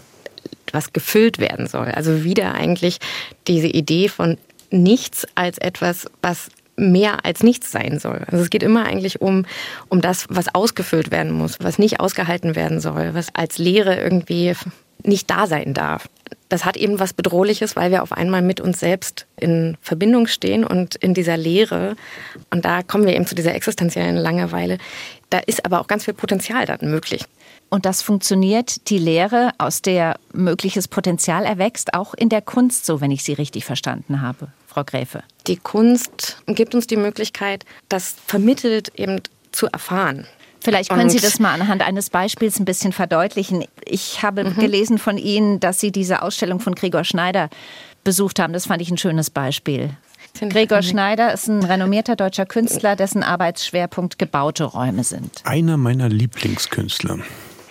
was gefüllt werden soll. Also wieder eigentlich diese Idee von nichts als etwas, was mehr als nichts sein soll. Also es geht immer eigentlich um, um das, was ausgefüllt werden muss, was nicht ausgehalten werden soll, was als Lehre irgendwie nicht da sein darf das hat eben was Bedrohliches, weil wir auf einmal mit uns selbst in Verbindung stehen und in dieser Leere. Und da kommen wir eben zu dieser existenziellen Langeweile. Da ist aber auch ganz viel Potenzial dann möglich. Und das funktioniert, die Lehre, aus der mögliches Potenzial erwächst, auch in der Kunst, so wenn ich Sie richtig verstanden habe, Frau Gräfe. Die Kunst gibt uns die Möglichkeit, das vermittelt eben zu erfahren. Vielleicht können Sie das mal anhand eines Beispiels ein bisschen verdeutlichen. Ich habe mhm. gelesen von Ihnen, dass Sie diese Ausstellung von Gregor Schneider besucht haben. Das fand ich ein schönes Beispiel. Gregor Schneider ist ein renommierter deutscher Künstler, dessen Arbeitsschwerpunkt gebaute Räume sind. Einer meiner Lieblingskünstler.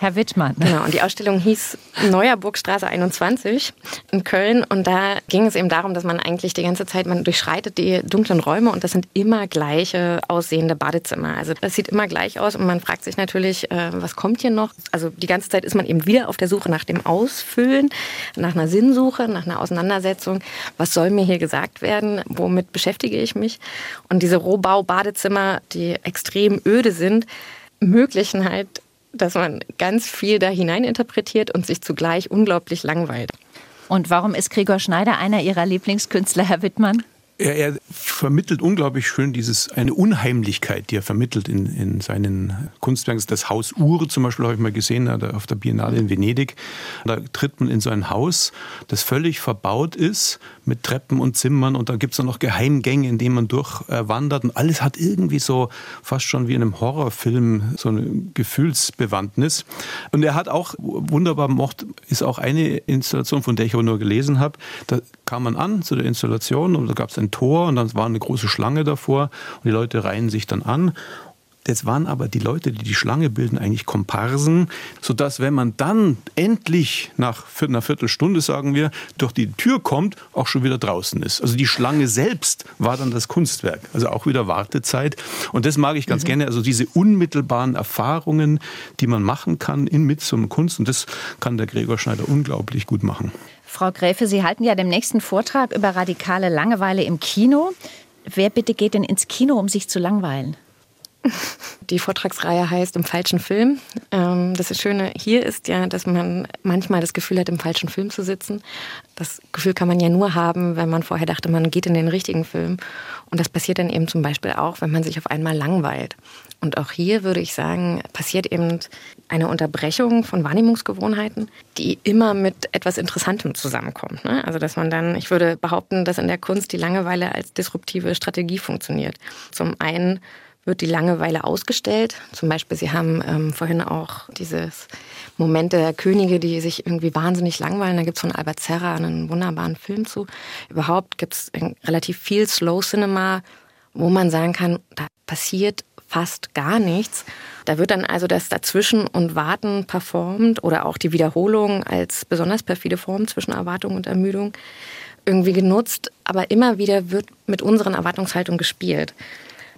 Herr Wittmann. Genau, und die Ausstellung hieß Neuer Burgstraße 21 in Köln. Und da ging es eben darum, dass man eigentlich die ganze Zeit, man durchschreitet die dunklen Räume und das sind immer gleiche aussehende Badezimmer. Also das sieht immer gleich aus und man fragt sich natürlich, äh, was kommt hier noch? Also die ganze Zeit ist man eben wieder auf der Suche nach dem Ausfüllen, nach einer Sinnsuche, nach einer Auseinandersetzung. Was soll mir hier gesagt werden? Womit beschäftige ich mich? Und diese Rohbau-Badezimmer, die extrem öde sind, ermöglichen halt dass man ganz viel da hineininterpretiert und sich zugleich unglaublich langweilt. Und warum ist Gregor Schneider einer Ihrer Lieblingskünstler, Herr Wittmann? Er, er, vermittelt unglaublich schön dieses, eine Unheimlichkeit, die er vermittelt in, in seinen Kunstwerken. Das Haus Ure zum Beispiel habe ich mal gesehen auf der Biennale in Venedig. Da tritt man in so ein Haus, das völlig verbaut ist mit Treppen und Zimmern und da gibt es dann noch Geheimgänge, in denen man durchwandert und alles hat irgendwie so fast schon wie in einem Horrorfilm so eine Gefühlsbewandtnis. Und er hat auch wunderbar mocht, ist auch eine Installation, von der ich auch nur gelesen habe. Da kam man an zu der Installation und da gab es ein Tor und dann war eine große Schlange davor und die Leute reihen sich dann an das waren aber die Leute, die die Schlange bilden, eigentlich Komparsen, sodass, wenn man dann endlich nach einer Viertelstunde, sagen wir, durch die Tür kommt, auch schon wieder draußen ist. Also die Schlange selbst war dann das Kunstwerk, also auch wieder Wartezeit. Und das mag ich ganz mhm. gerne, also diese unmittelbaren Erfahrungen, die man machen kann in mit so einem Kunst. Und das kann der Gregor Schneider unglaublich gut machen. Frau Gräfe, Sie halten ja den nächsten Vortrag über radikale Langeweile im Kino. Wer bitte geht denn ins Kino, um sich zu langweilen? Die Vortragsreihe heißt Im falschen Film. Ähm, das Schöne hier ist ja, dass man manchmal das Gefühl hat, im falschen Film zu sitzen. Das Gefühl kann man ja nur haben, wenn man vorher dachte, man geht in den richtigen Film. Und das passiert dann eben zum Beispiel auch, wenn man sich auf einmal langweilt. Und auch hier würde ich sagen, passiert eben eine Unterbrechung von Wahrnehmungsgewohnheiten, die immer mit etwas Interessantem zusammenkommt. Ne? Also dass man dann, ich würde behaupten, dass in der Kunst die Langeweile als disruptive Strategie funktioniert. Zum einen wird die Langeweile ausgestellt. Zum Beispiel, Sie haben ähm, vorhin auch dieses Moment der Könige, die sich irgendwie wahnsinnig langweilen. Da gibt es von Albert Serra einen wunderbaren Film zu. Überhaupt gibt es relativ viel Slow Cinema, wo man sagen kann, da passiert fast gar nichts. Da wird dann also das Dazwischen und Warten performt oder auch die Wiederholung als besonders perfide Form zwischen Erwartung und Ermüdung irgendwie genutzt. Aber immer wieder wird mit unseren Erwartungshaltungen gespielt.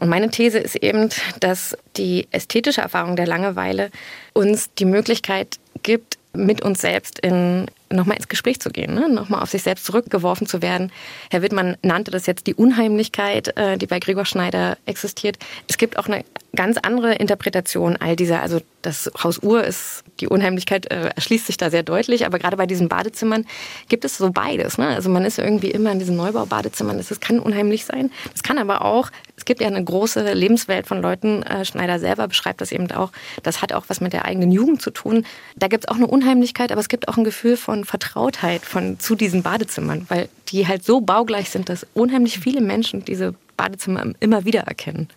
Und meine These ist eben, dass die ästhetische Erfahrung der Langeweile uns die Möglichkeit gibt, mit uns selbst in nochmal ins Gespräch zu gehen, ne? nochmal auf sich selbst zurückgeworfen zu werden. Herr Wittmann nannte das jetzt die Unheimlichkeit, äh, die bei Gregor Schneider existiert. Es gibt auch eine ganz andere Interpretation all dieser. Also das Haus Uhr ist, die Unheimlichkeit äh, erschließt sich da sehr deutlich, aber gerade bei diesen Badezimmern gibt es so beides. Ne? Also man ist irgendwie immer in diesen Neubau-Badezimmern. Das kann unheimlich sein. Das kann aber auch, es gibt ja eine große Lebenswelt von Leuten. Äh, Schneider selber beschreibt das eben auch. Das hat auch was mit der eigenen Jugend zu tun. Da gibt es auch eine Unheimlichkeit, aber es gibt auch ein Gefühl von Vertrautheit von, zu diesen Badezimmern, weil die halt so baugleich sind, dass unheimlich viele Menschen diese Badezimmer immer wieder erkennen.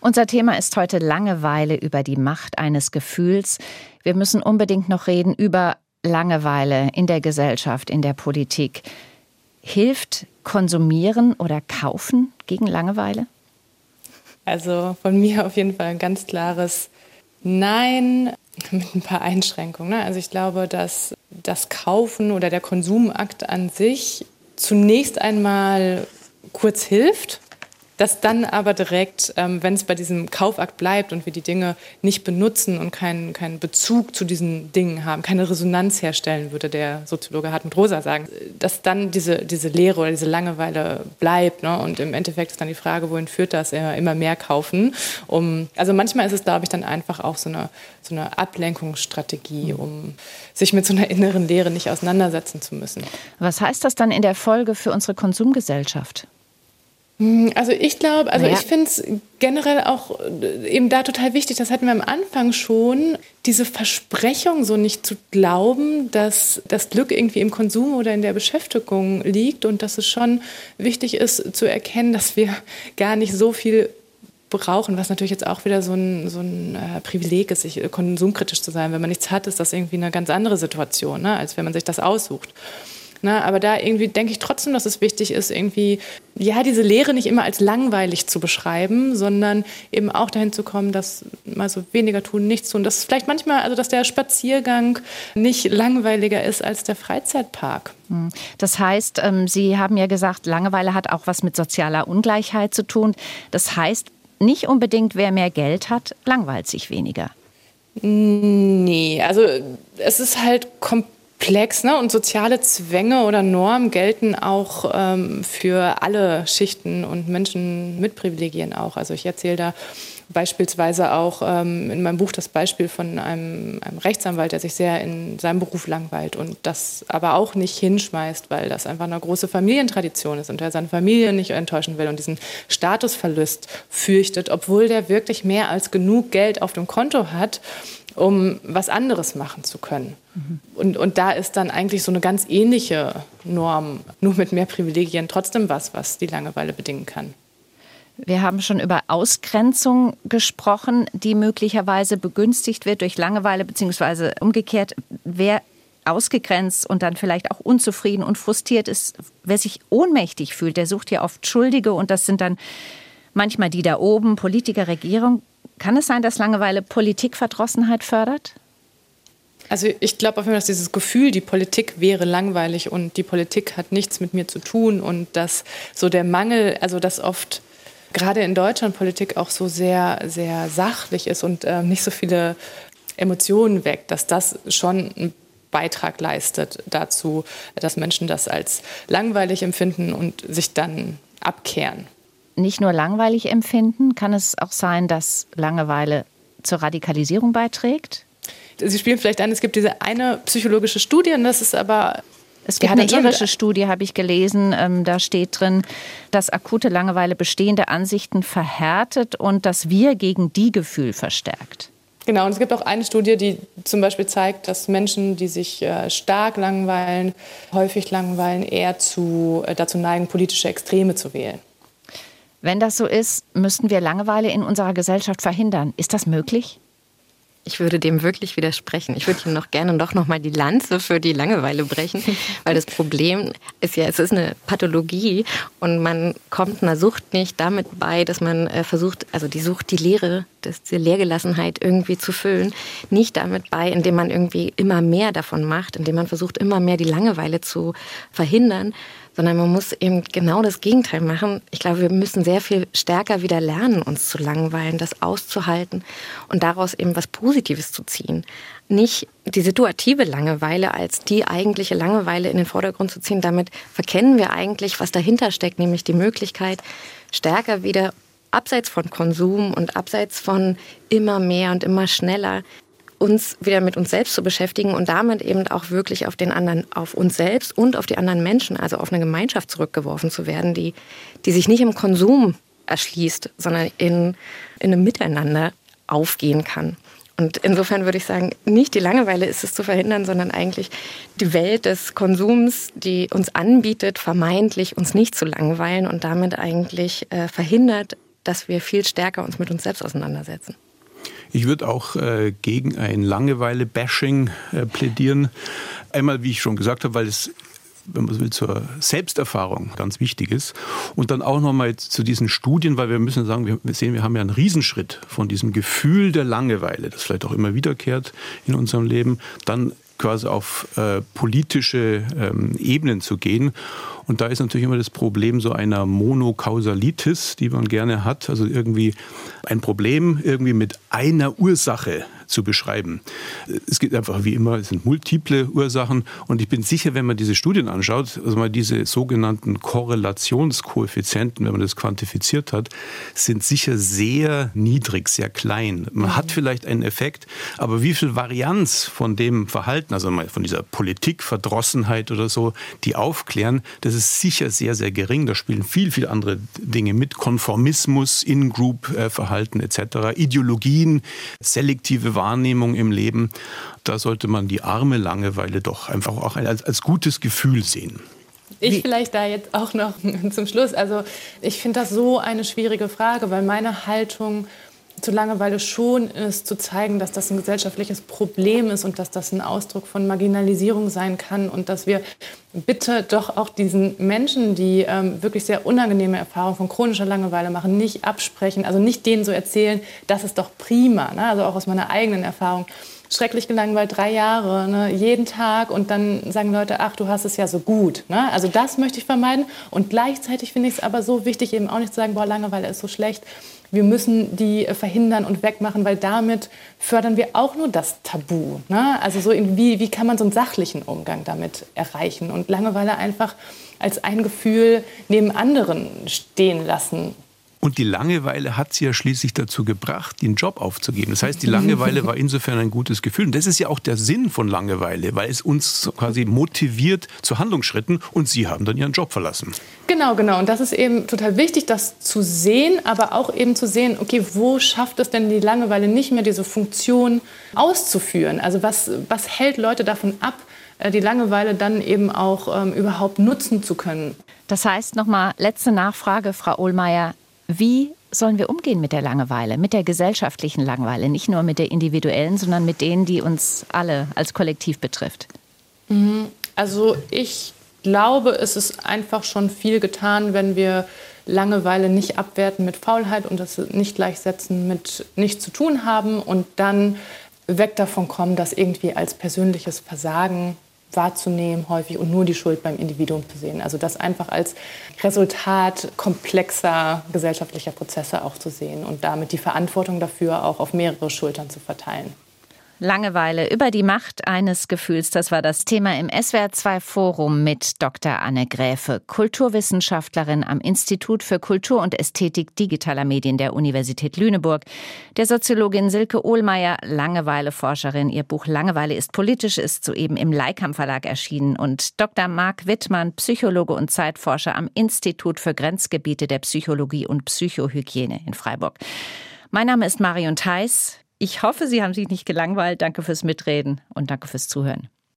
Unser Thema ist heute Langeweile über die Macht eines Gefühls. Wir müssen unbedingt noch reden über Langeweile in der Gesellschaft, in der Politik. Hilft Konsumieren oder Kaufen gegen Langeweile? Also von mir auf jeden Fall ein ganz klares Nein mit ein paar Einschränkungen. Ne? Also ich glaube, dass das Kaufen oder der Konsumakt an sich zunächst einmal kurz hilft, dass dann aber direkt, ähm, wenn es bei diesem Kaufakt bleibt und wir die Dinge nicht benutzen und keinen, keinen Bezug zu diesen Dingen haben, keine Resonanz herstellen, würde der Soziologe Hartmut Rosa sagen, dass dann diese, diese Leere oder diese Langeweile bleibt. Ne? Und im Endeffekt ist dann die Frage, wohin führt das? Immer mehr kaufen. Um, also manchmal ist es, glaube ich, dann einfach auch so eine, so eine Ablenkungsstrategie, um sich mit so einer inneren Leere nicht auseinandersetzen zu müssen. Was heißt das dann in der Folge für unsere Konsumgesellschaft? Hm, also ich glaube, also naja. ich finde es generell auch äh, eben da total wichtig, das hatten wir am Anfang schon, diese Versprechung so nicht zu glauben, dass das Glück irgendwie im Konsum oder in der Beschäftigung liegt und dass es schon wichtig ist zu erkennen, dass wir gar nicht so viel brauchen, was natürlich jetzt auch wieder so ein, so ein äh, Privileg ist, sich konsumkritisch zu sein. Wenn man nichts hat, ist das irgendwie eine ganz andere Situation, ne, als wenn man sich das aussucht. Ne, aber da irgendwie denke ich trotzdem, dass es wichtig ist, irgendwie, ja, diese Lehre nicht immer als langweilig zu beschreiben, sondern eben auch dahin zu kommen, dass mal so weniger tun, nichts tun. Dass vielleicht manchmal, also dass der Spaziergang nicht langweiliger ist als der Freizeitpark. Hm. Das heißt, ähm, Sie haben ja gesagt, Langeweile hat auch was mit sozialer Ungleichheit zu tun. Das heißt, nicht unbedingt, wer mehr Geld hat, langweilt sich weniger. Nee, also es ist halt komplett komplex ne? und soziale Zwänge oder Normen gelten auch ähm, für alle Schichten und Menschen mit Privilegien auch. Also ich erzähle da beispielsweise auch ähm, in meinem Buch das Beispiel von einem, einem, Rechtsanwalt, der sich sehr in seinem Beruf langweilt und das aber auch nicht hinschmeißt, weil das einfach eine große Familientradition ist und er seine Familie nicht enttäuschen will und diesen Statusverlust fürchtet, obwohl der wirklich mehr als genug Geld auf dem Konto hat um was anderes machen zu können. Mhm. Und, und da ist dann eigentlich so eine ganz ähnliche Norm, nur mit mehr Privilegien, trotzdem was, was die Langeweile bedingen kann. Wir haben schon über Ausgrenzung gesprochen, die möglicherweise begünstigt wird durch Langeweile, beziehungsweise umgekehrt, wer ausgegrenzt und dann vielleicht auch unzufrieden und frustriert ist, wer sich ohnmächtig fühlt, der sucht ja oft Schuldige und das sind dann manchmal die da oben, Politiker, Regierung. Kann es sein, dass Langeweile Politikverdrossenheit fördert? Also ich glaube auf jeden Fall, dass dieses Gefühl, die Politik wäre langweilig und die Politik hat nichts mit mir zu tun und dass so der Mangel, also dass oft gerade in Deutschland Politik auch so sehr, sehr sachlich ist und äh, nicht so viele Emotionen weckt, dass das schon einen Beitrag leistet dazu, dass Menschen das als langweilig empfinden und sich dann abkehren. Nicht nur langweilig empfinden? Kann es auch sein, dass Langeweile zur Radikalisierung beiträgt? Sie spielen vielleicht an, es gibt diese eine psychologische Studie, und das ist aber es gibt eine irische Studie, habe ich gelesen. Ähm, da steht drin, dass akute Langeweile bestehende Ansichten verhärtet und das Wir gegen die Gefühl verstärkt. Genau, und es gibt auch eine Studie, die zum Beispiel zeigt, dass Menschen, die sich äh, stark langweilen, häufig langweilen, eher zu, äh, dazu neigen, politische Extreme zu wählen. Wenn das so ist, müssten wir Langeweile in unserer Gesellschaft verhindern. Ist das möglich? Ich würde dem wirklich widersprechen. Ich würde Ihnen noch gerne doch noch mal die Lanze für die Langeweile brechen, weil das Problem ist ja, es ist eine Pathologie und man kommt einer Sucht nicht damit bei, dass man äh, versucht, also die Sucht, die Leere, das, die Leergelassenheit irgendwie zu füllen, nicht damit bei, indem man irgendwie immer mehr davon macht, indem man versucht, immer mehr die Langeweile zu verhindern, sondern man muss eben genau das Gegenteil machen. Ich glaube, wir müssen sehr viel stärker wieder lernen, uns zu langweilen, das auszuhalten und daraus eben was Positives zu ziehen. Nicht die situative Langeweile als die eigentliche Langeweile in den Vordergrund zu ziehen. Damit verkennen wir eigentlich, was dahinter steckt, nämlich die Möglichkeit, stärker wieder abseits von Konsum und abseits von immer mehr und immer schneller uns wieder mit uns selbst zu beschäftigen und damit eben auch wirklich auf den anderen, auf uns selbst und auf die anderen Menschen, also auf eine Gemeinschaft zurückgeworfen zu werden, die, die sich nicht im Konsum erschließt, sondern in, in einem Miteinander aufgehen kann. Und insofern würde ich sagen, nicht die Langeweile ist es zu verhindern, sondern eigentlich die Welt des Konsums, die uns anbietet, vermeintlich uns nicht zu langweilen und damit eigentlich äh, verhindert, dass wir viel stärker uns mit uns selbst auseinandersetzen. Ich würde auch äh, gegen ein Langeweile-Bashing äh, plädieren. Einmal, wie ich schon gesagt habe, weil es wenn man so will, zur Selbsterfahrung ganz wichtig ist. Und dann auch nochmal zu diesen Studien, weil wir müssen sagen, wir sehen, wir haben ja einen Riesenschritt von diesem Gefühl der Langeweile, das vielleicht auch immer wiederkehrt in unserem Leben, dann quasi auf äh, politische ähm, Ebenen zu gehen. Und da ist natürlich immer das Problem so einer Monokausalitis, die man gerne hat. Also irgendwie ein Problem irgendwie mit einer Ursache zu beschreiben. Es geht einfach wie immer, es sind multiple Ursachen und ich bin sicher, wenn man diese Studien anschaut, also mal diese sogenannten Korrelationskoeffizienten, wenn man das quantifiziert hat, sind sicher sehr niedrig, sehr klein. Man mhm. hat vielleicht einen Effekt, aber wie viel Varianz von dem Verhalten, also mal von dieser Politikverdrossenheit oder so, die aufklären, das ist sicher sehr, sehr gering. Da spielen viel, viel andere Dinge mit. Konformismus, In-Group-Verhalten etc., Ideologien, selektive Wahrnehmung im Leben, da sollte man die arme Langeweile doch einfach auch als, als gutes Gefühl sehen. Ich vielleicht da jetzt auch noch zum Schluss. Also ich finde das so eine schwierige Frage, weil meine Haltung zu Langeweile schon ist, zu zeigen, dass das ein gesellschaftliches Problem ist und dass das ein Ausdruck von Marginalisierung sein kann und dass wir bitte doch auch diesen Menschen, die ähm, wirklich sehr unangenehme Erfahrungen von chronischer Langeweile machen, nicht absprechen, also nicht denen so erzählen, das ist doch prima, ne? also auch aus meiner eigenen Erfahrung. Schrecklich gelangweilt, drei Jahre, ne? jeden Tag und dann sagen Leute, ach, du hast es ja so gut. Ne? Also das möchte ich vermeiden und gleichzeitig finde ich es aber so wichtig, eben auch nicht zu sagen, boah, Langeweile ist so schlecht, wir müssen die äh, verhindern und wegmachen, weil damit fördern wir auch nur das Tabu. Ne? Also so wie, wie kann man so einen sachlichen Umgang damit erreichen und Langeweile einfach als ein Gefühl neben anderen stehen lassen und die Langeweile hat sie ja schließlich dazu gebracht, den Job aufzugeben. Das heißt, die Langeweile war insofern ein gutes Gefühl. Und das ist ja auch der Sinn von Langeweile, weil es uns quasi motiviert zu Handlungsschritten und sie haben dann ihren Job verlassen. Genau, genau. Und das ist eben total wichtig, das zu sehen, aber auch eben zu sehen, okay, wo schafft es denn die Langeweile nicht mehr, diese Funktion auszuführen? Also was, was hält Leute davon ab, äh, die Langeweile dann eben auch ähm, überhaupt nutzen zu können? Das heißt nochmal, letzte Nachfrage, Frau Ohlmeier. Wie sollen wir umgehen mit der Langeweile, mit der gesellschaftlichen Langeweile, nicht nur mit der individuellen, sondern mit denen, die uns alle als Kollektiv betrifft? Mhm. Also ich glaube, es ist einfach schon viel getan, wenn wir Langeweile nicht abwerten mit Faulheit und das nicht gleichsetzen mit nichts zu tun haben und dann weg davon kommen, das irgendwie als persönliches Versagen wahrzunehmen häufig und nur die Schuld beim Individuum zu sehen. Also das einfach als Resultat komplexer gesellschaftlicher Prozesse auch zu sehen und damit die Verantwortung dafür auch auf mehrere Schultern zu verteilen. Langeweile über die Macht eines Gefühls. Das war das Thema im SWR2 Forum mit Dr. Anne Gräfe, Kulturwissenschaftlerin am Institut für Kultur und Ästhetik digitaler Medien der Universität Lüneburg, der Soziologin Silke Ohlmeier, Langeweile-Forscherin. Ihr Buch Langeweile ist politisch ist soeben im Leikam Verlag erschienen und Dr. Marc Wittmann, Psychologe und Zeitforscher am Institut für Grenzgebiete der Psychologie und Psychohygiene in Freiburg. Mein Name ist Marion Theis. Ich hoffe, Sie haben sich nicht gelangweilt. Danke fürs Mitreden und danke fürs Zuhören.